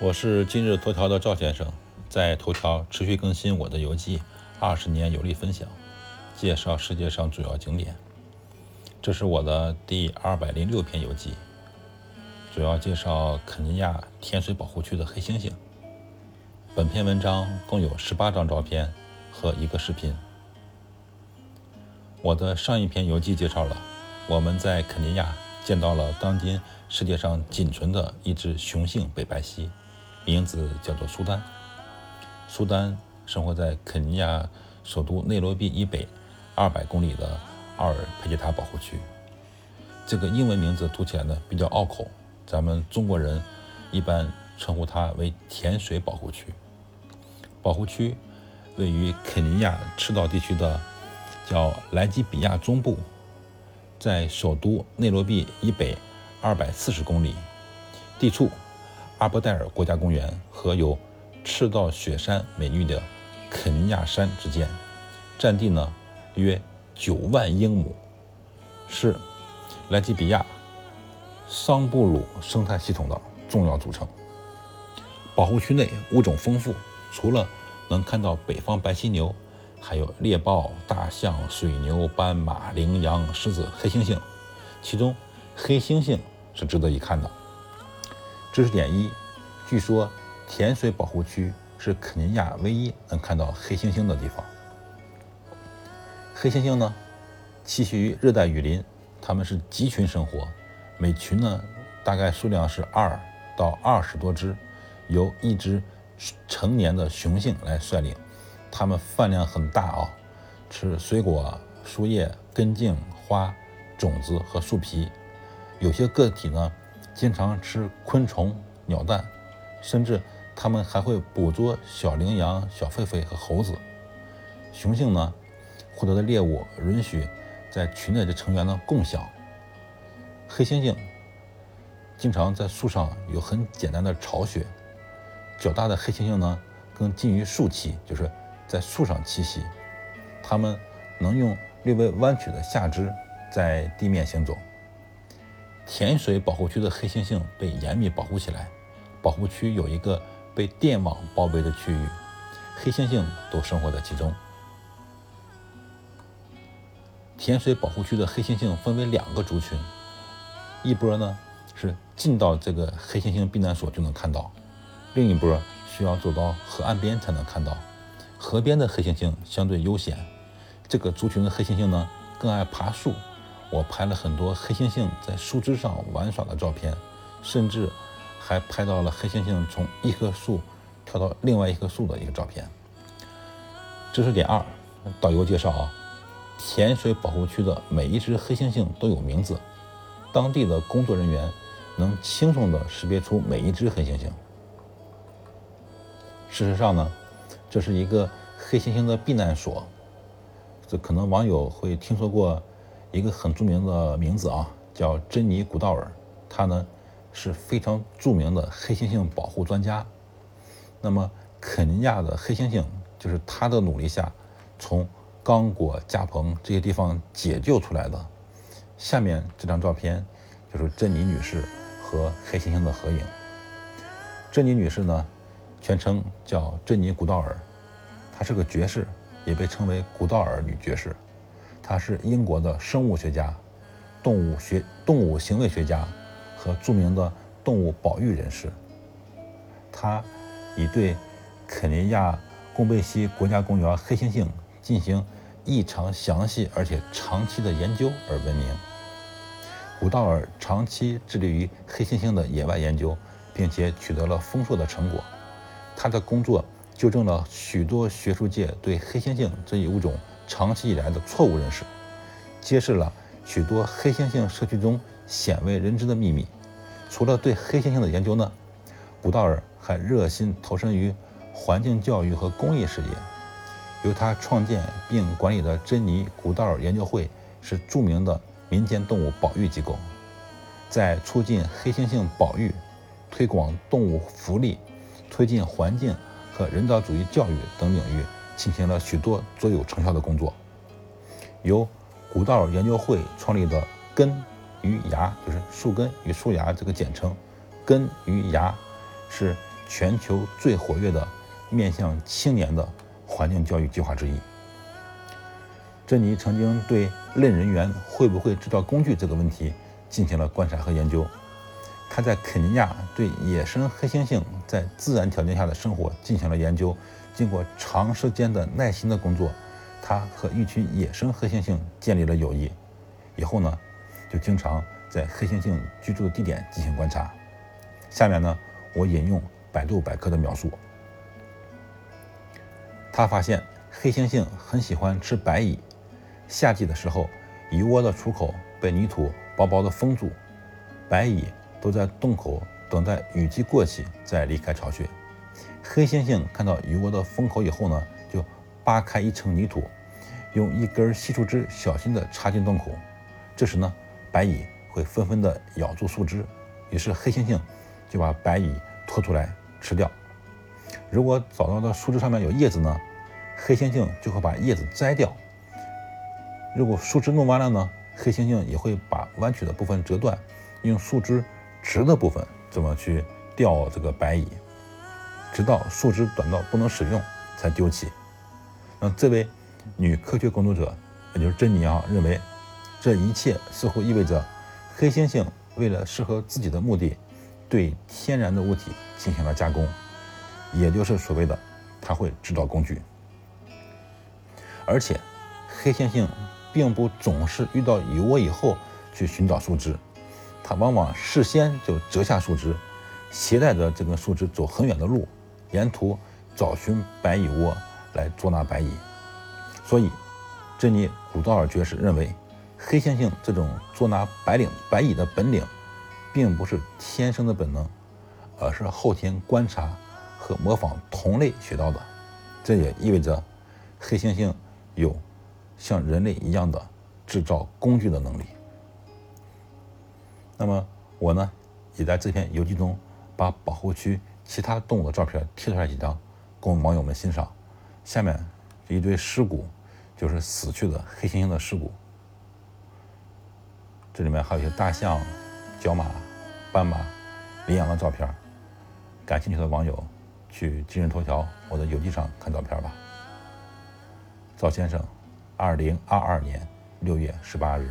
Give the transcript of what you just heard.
我是今日头条的赵先生，在头条持续更新我的游记，二十年游历分享，介绍世界上主要景点。这是我的第二百零六篇游记，主要介绍肯尼亚天水保护区的黑猩猩。本篇文章共有十八张照片和一个视频。我的上一篇游记介绍了我们在肯尼亚见到了当今世界上仅存的一只雄性北白犀。名字叫做苏丹。苏丹生活在肯尼亚首都内罗毕以北二百公里的奥尔佩吉塔保护区。这个英文名字读起来呢比较拗口，咱们中国人一般称呼它为甜水保护区。保护区位于肯尼亚赤道地区的叫莱基比亚中部，在首都内罗毕以北二百四十公里，地处。阿伯代尔国家公园和有赤道雪山美誉的肯尼亚山之间，占地呢约九万英亩，是莱基比亚桑布鲁生态系统的重要组成。保护区内物种丰富，除了能看到北方白犀牛，还有猎豹、大象、水牛、斑马、羚羊、狮子、黑猩猩，其中黑猩猩是值得一看的。知识点一：据说甜水保护区是肯尼亚唯一能看到黑猩猩的地方。黑猩猩呢，栖息于热带雨林，它们是集群生活，每群呢大概数量是二到二十多只，由一只成年的雄性来率领。它们饭量很大啊，吃水果、树叶、根茎、花、种子和树皮，有些个体呢。经常吃昆虫、鸟蛋，甚至它们还会捕捉小羚羊、小狒狒和猴子。雄性呢，获得的猎物允许在群内的成员呢共享。黑猩猩经常在树上有很简单的巢穴，较大的黑猩猩呢更近于树栖，就是在树上栖息。它们能用略微弯曲的下肢在地面行走。甜水保护区的黑猩猩被严密保护起来，保护区有一个被电网包围的区域，黑猩猩都生活在其中。甜水保护区的黑猩猩分为两个族群，一波呢是进到这个黑猩猩避难所就能看到，另一波需要走到河岸边才能看到。河边的黑猩猩相对悠闲，这个族群的黑猩猩呢更爱爬树。我拍了很多黑猩猩在树枝上玩耍的照片，甚至还拍到了黑猩猩从一棵树跳到另外一棵树的一个照片。知识点二：导游介绍啊，甜水保护区的每一只黑猩猩都有名字，当地的工作人员能轻松地识别出每一只黑猩猩。事实上呢，这是一个黑猩猩的避难所，这可能网友会听说过。一个很著名的名字啊，叫珍妮古道尔，她呢是非常著名的黑猩猩保护专家。那么肯尼亚的黑猩猩就是他的努力下，从刚果、加蓬这些地方解救出来的。下面这张照片就是珍妮女士和黑猩猩的合影。珍妮女士呢，全称叫珍妮古道尔，她是个爵士，也被称为古道尔女爵士。他是英国的生物学家、动物学、动物行为学家和著名的动物保育人士。他以对肯尼亚贡贝西国家公园黑猩猩进行异常详细而且长期的研究而闻名。古道尔长期致力于黑猩猩的野外研究，并且取得了丰硕的成果。他的工作纠正了许多学术界对黑猩猩这一物种。长期以来的错误认识，揭示了许多黑猩猩社区中鲜为人知的秘密。除了对黑猩猩的研究呢，古道尔还热心投身于环境教育和公益事业。由他创建并管理的珍妮古道尔研究会是著名的民间动物保育机构，在促进黑猩猩保育、推广动物福利、推进环境和人道主义教育等领域。进行了许多卓有成效的工作。由古道研究会创立的“根与芽”就是树根与树芽这个简称，“根与芽”是全球最活跃的面向青年的环境教育计划之一。珍妮曾经对类人猿会不会制造工具这个问题进行了观察和研究。他在肯尼亚对野生黑猩猩在自然条件下的生活进行了研究。经过长时间的耐心的工作，他和一群野生黑猩猩建立了友谊。以后呢，就经常在黑猩猩居住的地点进行观察。下面呢，我引用百度百科的描述。他发现黑猩猩很喜欢吃白蚁。夏季的时候，蚁窝的出口被泥土薄薄的封住，白蚁都在洞口等待雨季过去再离开巢穴。黑猩猩看到蚁窝的封口以后呢，就扒开一层泥土，用一根细树枝小心地插进洞口。这时呢，白蚁会纷纷地咬住树枝，于是黑猩猩就把白蚁拖出来吃掉。如果找到的树枝上面有叶子呢，黑猩猩就会把叶子摘掉。如果树枝弄弯了呢，黑猩猩也会把弯曲的部分折断，用树枝直的部分怎么去钓这个白蚁，直到树枝短到不能使用才丢弃。那这位女科学工作者，也就是珍妮啊，认为这一切似乎意味着黑猩猩为了适合自己的目的，对天然的物体进行了加工，也就是所谓的它会制造工具，而且黑猩猩。并不总是遇到蚁窝以后去寻找树枝，它往往事先就折下树枝，携带着这根树枝走很远的路，沿途找寻白蚁窝来捉拿白蚁。所以，珍妮古道尔爵士认为，黑猩猩这种捉拿白领白蚁的本领，并不是天生的本能，而是后天观察和模仿同类学到的。这也意味着，黑猩猩有。像人类一样的制造工具的能力。那么我呢，也在这篇游记中把保护区其他动物的照片贴出来几张，供网友们欣赏。下面一堆尸骨，就是死去的黑猩猩的尸骨。这里面还有一些大象、角马、斑马、羚羊的照片。感兴趣的网友去今日头条我的游记上看照片吧。赵先生。二零二二年六月十八日。